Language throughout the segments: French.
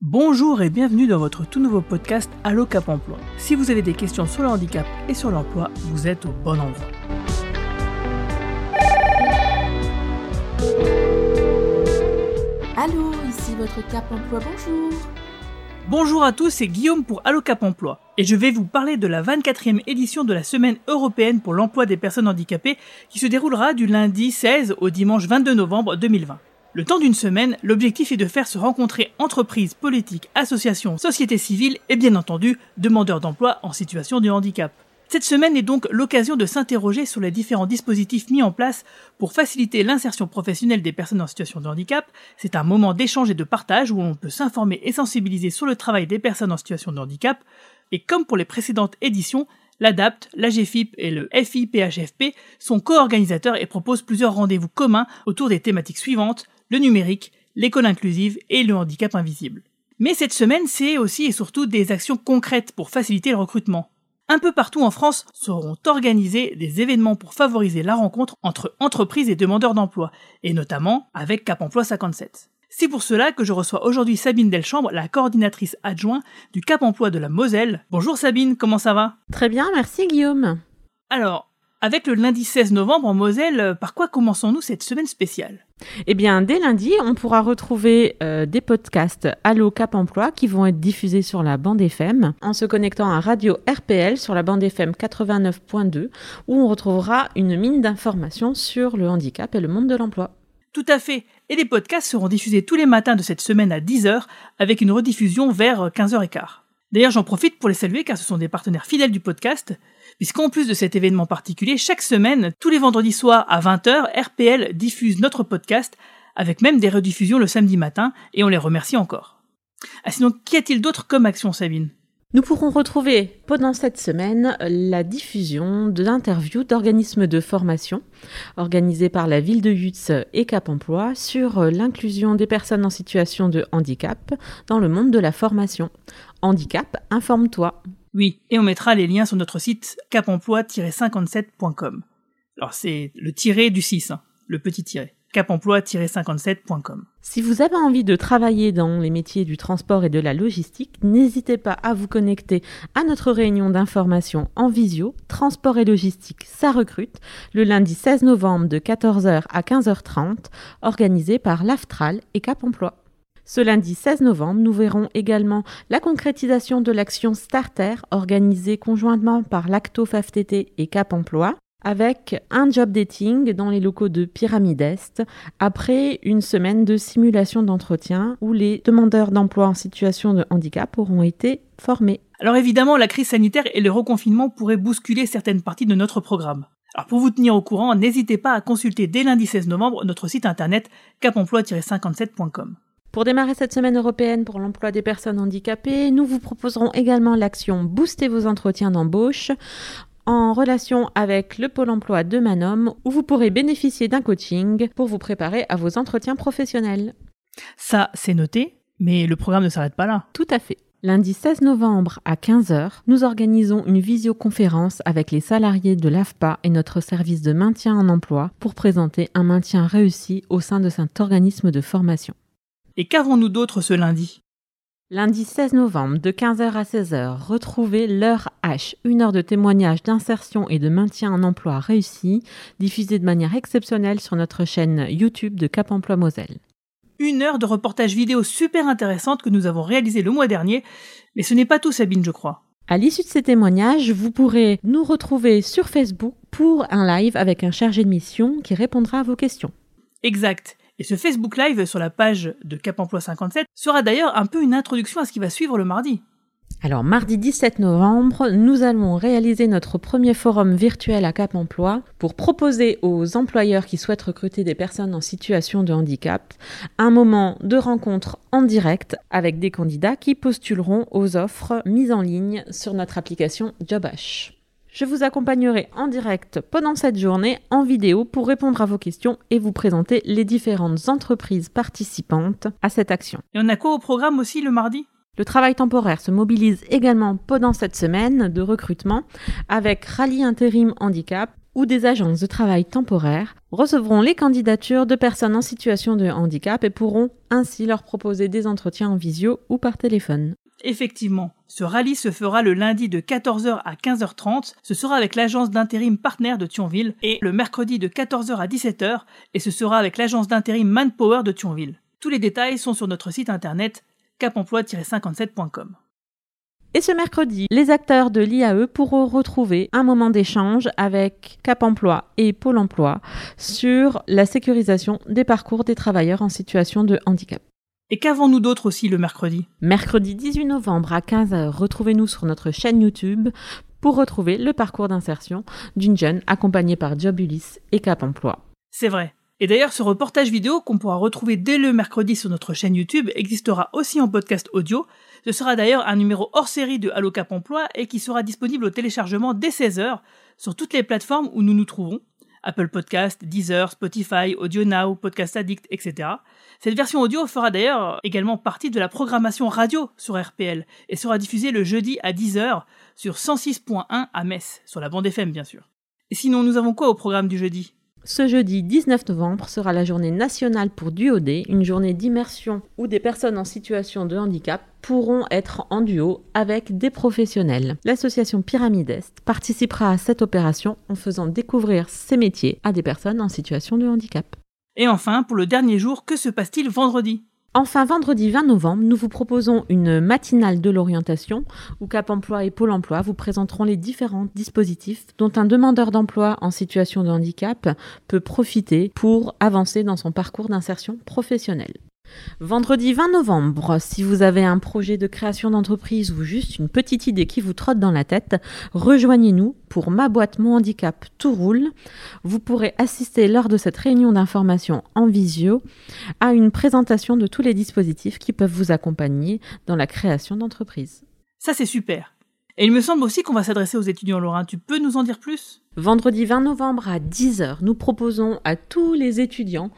Bonjour et bienvenue dans votre tout nouveau podcast Allo Cap Emploi. Si vous avez des questions sur le handicap et sur l'emploi, vous êtes au bon endroit. Allô, ici votre Cap Emploi, bonjour. Bonjour à tous, c'est Guillaume pour Allo Cap Emploi et je vais vous parler de la 24e édition de la Semaine européenne pour l'emploi des personnes handicapées qui se déroulera du lundi 16 au dimanche 22 novembre 2020. Le temps d'une semaine, l'objectif est de faire se rencontrer entreprises, politiques, associations, sociétés civiles et bien entendu demandeurs d'emploi en situation de handicap. Cette semaine est donc l'occasion de s'interroger sur les différents dispositifs mis en place pour faciliter l'insertion professionnelle des personnes en situation de handicap. C'est un moment d'échange et de partage où on peut s'informer et sensibiliser sur le travail des personnes en situation de handicap. Et comme pour les précédentes éditions, l'ADAPT, l'AGFIP et le FIPHFP sont co-organisateurs et proposent plusieurs rendez-vous communs autour des thématiques suivantes le numérique, l'école inclusive et le handicap invisible. Mais cette semaine, c'est aussi et surtout des actions concrètes pour faciliter le recrutement. Un peu partout en France seront organisés des événements pour favoriser la rencontre entre entreprises et demandeurs d'emploi, et notamment avec Cap Emploi 57. C'est pour cela que je reçois aujourd'hui Sabine Delchambre, la coordinatrice adjointe du Cap Emploi de la Moselle. Bonjour Sabine, comment ça va? Très bien, merci Guillaume. Alors, avec le lundi 16 novembre en Moselle, euh, par quoi commençons-nous cette semaine spéciale? Eh bien, dès lundi, on pourra retrouver euh, des podcasts Allo Cap Emploi qui vont être diffusés sur la bande FM en se connectant à Radio RPL sur la bande FM 89.2 où on retrouvera une mine d'informations sur le handicap et le monde de l'emploi. Tout à fait. Et les podcasts seront diffusés tous les matins de cette semaine à 10h avec une rediffusion vers 15h15. D'ailleurs, j'en profite pour les saluer car ce sont des partenaires fidèles du podcast puisqu'en plus de cet événement particulier, chaque semaine, tous les vendredis soirs à 20h, RPL diffuse notre podcast, avec même des rediffusions le samedi matin, et on les remercie encore. Ah, sinon, qu'y a-t-il d'autre comme action, Sabine? Nous pourrons retrouver pendant cette semaine la diffusion d'interviews d'organismes de formation organisés par la ville de Yutz et Cap Emploi sur l'inclusion des personnes en situation de handicap dans le monde de la formation. Handicap, informe-toi. Oui, et on mettra les liens sur notre site capemploi-57.com. Alors c'est le tiré du 6, hein, le petit tiré capemploi-57.com. Si vous avez envie de travailler dans les métiers du transport et de la logistique, n'hésitez pas à vous connecter à notre réunion d'information en visio Transport et logistique, ça recrute, le lundi 16 novembre de 14h à 15h30, organisée par l'AFTRAL et Cap Emploi. Ce lundi 16 novembre, nous verrons également la concrétisation de l'action Starter organisée conjointement par l'Acto FAFTT et Cap Emploi avec un job dating dans les locaux de Pyramide Est après une semaine de simulation d'entretien où les demandeurs d'emploi en situation de handicap auront été formés. Alors évidemment, la crise sanitaire et le reconfinement pourraient bousculer certaines parties de notre programme. Alors pour vous tenir au courant, n'hésitez pas à consulter dès lundi 16 novembre notre site internet capemploi-57.com. Pour démarrer cette semaine européenne pour l'emploi des personnes handicapées, nous vous proposerons également l'action Booster vos entretiens d'embauche en relation avec le pôle emploi de Manom où vous pourrez bénéficier d'un coaching pour vous préparer à vos entretiens professionnels. Ça, c'est noté, mais le programme ne s'arrête pas là. Tout à fait. Lundi 16 novembre à 15h, nous organisons une visioconférence avec les salariés de l'AFPA et notre service de maintien en emploi pour présenter un maintien réussi au sein de cet organisme de formation. Et qu'avons-nous d'autre ce lundi? Lundi 16 novembre, de 15h à 16h, retrouvez l'heure H, une heure de témoignage d'insertion et de maintien en emploi réussi, diffusée de manière exceptionnelle sur notre chaîne YouTube de Cap Emploi Moselle. Une heure de reportage vidéo super intéressante que nous avons réalisé le mois dernier, mais ce n'est pas tout Sabine, je crois. À l'issue de ces témoignages, vous pourrez nous retrouver sur Facebook pour un live avec un chargé de mission qui répondra à vos questions. Exact. Et ce Facebook Live sur la page de Cap Emploi 57 sera d'ailleurs un peu une introduction à ce qui va suivre le mardi. Alors mardi 17 novembre, nous allons réaliser notre premier forum virtuel à Cap Emploi pour proposer aux employeurs qui souhaitent recruter des personnes en situation de handicap un moment de rencontre en direct avec des candidats qui postuleront aux offres mises en ligne sur notre application JobH. Je vous accompagnerai en direct pendant cette journée en vidéo pour répondre à vos questions et vous présenter les différentes entreprises participantes à cette action. Et on a quoi au programme aussi le mardi? Le travail temporaire se mobilise également pendant cette semaine de recrutement avec Rallye Intérim Handicap ou des agences de travail temporaires recevront les candidatures de personnes en situation de handicap et pourront ainsi leur proposer des entretiens en visio ou par téléphone. Effectivement, ce rallye se fera le lundi de 14h à 15h30, ce sera avec l'agence d'intérim partenaire de Thionville, et le mercredi de 14h à 17h, et ce sera avec l'agence d'intérim Manpower de Thionville. Tous les détails sont sur notre site internet capemploi-57.com. Et ce mercredi, les acteurs de l'IAE pourront retrouver un moment d'échange avec Cap Emploi et Pôle Emploi sur la sécurisation des parcours des travailleurs en situation de handicap. Et qu'avons-nous d'autre aussi le mercredi? Mercredi 18 novembre à 15h, retrouvez-nous sur notre chaîne YouTube pour retrouver le parcours d'insertion d'une jeune accompagnée par Job Ulysse et Cap Emploi. C'est vrai. Et d'ailleurs, ce reportage vidéo qu'on pourra retrouver dès le mercredi sur notre chaîne YouTube existera aussi en podcast audio. Ce sera d'ailleurs un numéro hors série de Allo Cap Emploi et qui sera disponible au téléchargement dès 16h sur toutes les plateformes où nous nous trouvons. Apple Podcast, Deezer, Spotify, Audio Now, Podcast Addict, etc. Cette version audio fera d'ailleurs également partie de la programmation radio sur RPL et sera diffusée le jeudi à 10h sur 106.1 à Metz, sur la bande FM bien sûr. Et sinon, nous avons quoi au programme du jeudi? Ce jeudi 19 novembre sera la journée nationale pour duodé, une journée d'immersion où des personnes en situation de handicap pourront être en duo avec des professionnels. L'association Pyramide Est participera à cette opération en faisant découvrir ses métiers à des personnes en situation de handicap. Et enfin, pour le dernier jour, que se passe-t-il vendredi? Enfin, vendredi 20 novembre, nous vous proposons une matinale de l'orientation où Cap Emploi et Pôle Emploi vous présenteront les différents dispositifs dont un demandeur d'emploi en situation de handicap peut profiter pour avancer dans son parcours d'insertion professionnelle. Vendredi 20 novembre, si vous avez un projet de création d'entreprise ou juste une petite idée qui vous trotte dans la tête, rejoignez-nous pour Ma boîte Mon handicap tout roule. Vous pourrez assister lors de cette réunion d'information en visio à une présentation de tous les dispositifs qui peuvent vous accompagner dans la création d'entreprise. Ça c'est super. Et il me semble aussi qu'on va s'adresser aux étudiants lorrains. Tu peux nous en dire plus? Vendredi 20 novembre à 10h, nous proposons à tous les étudiants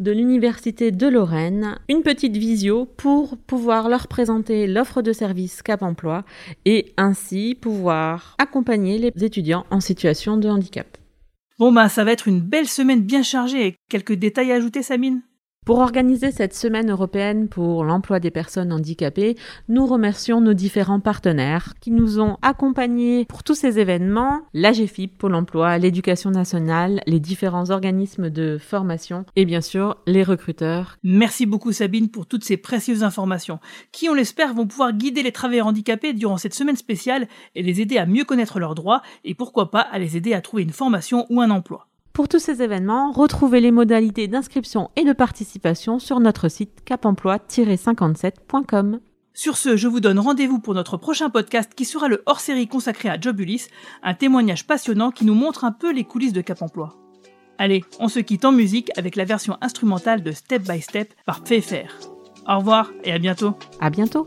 de l'Université de Lorraine une petite visio pour pouvoir leur présenter l'offre de service Cap Emploi et ainsi pouvoir accompagner les étudiants en situation de handicap. Bon bah ça va être une belle semaine bien chargée. Quelques détails à ajouter Sabine pour organiser cette semaine européenne pour l'emploi des personnes handicapées, nous remercions nos différents partenaires qui nous ont accompagnés pour tous ces événements, l'AGFIP, Pôle emploi, l'éducation nationale, les différents organismes de formation et bien sûr les recruteurs. Merci beaucoup Sabine pour toutes ces précieuses informations qui, on l'espère, vont pouvoir guider les travailleurs handicapés durant cette semaine spéciale et les aider à mieux connaître leurs droits et pourquoi pas à les aider à trouver une formation ou un emploi. Pour tous ces événements, retrouvez les modalités d'inscription et de participation sur notre site capemploi-57.com. Sur ce, je vous donne rendez-vous pour notre prochain podcast qui sera le hors-série consacré à Jobulis, un témoignage passionnant qui nous montre un peu les coulisses de Cap Emploi. Allez, on se quitte en musique avec la version instrumentale de Step by Step par Pfeffer. Au revoir et à bientôt. À bientôt.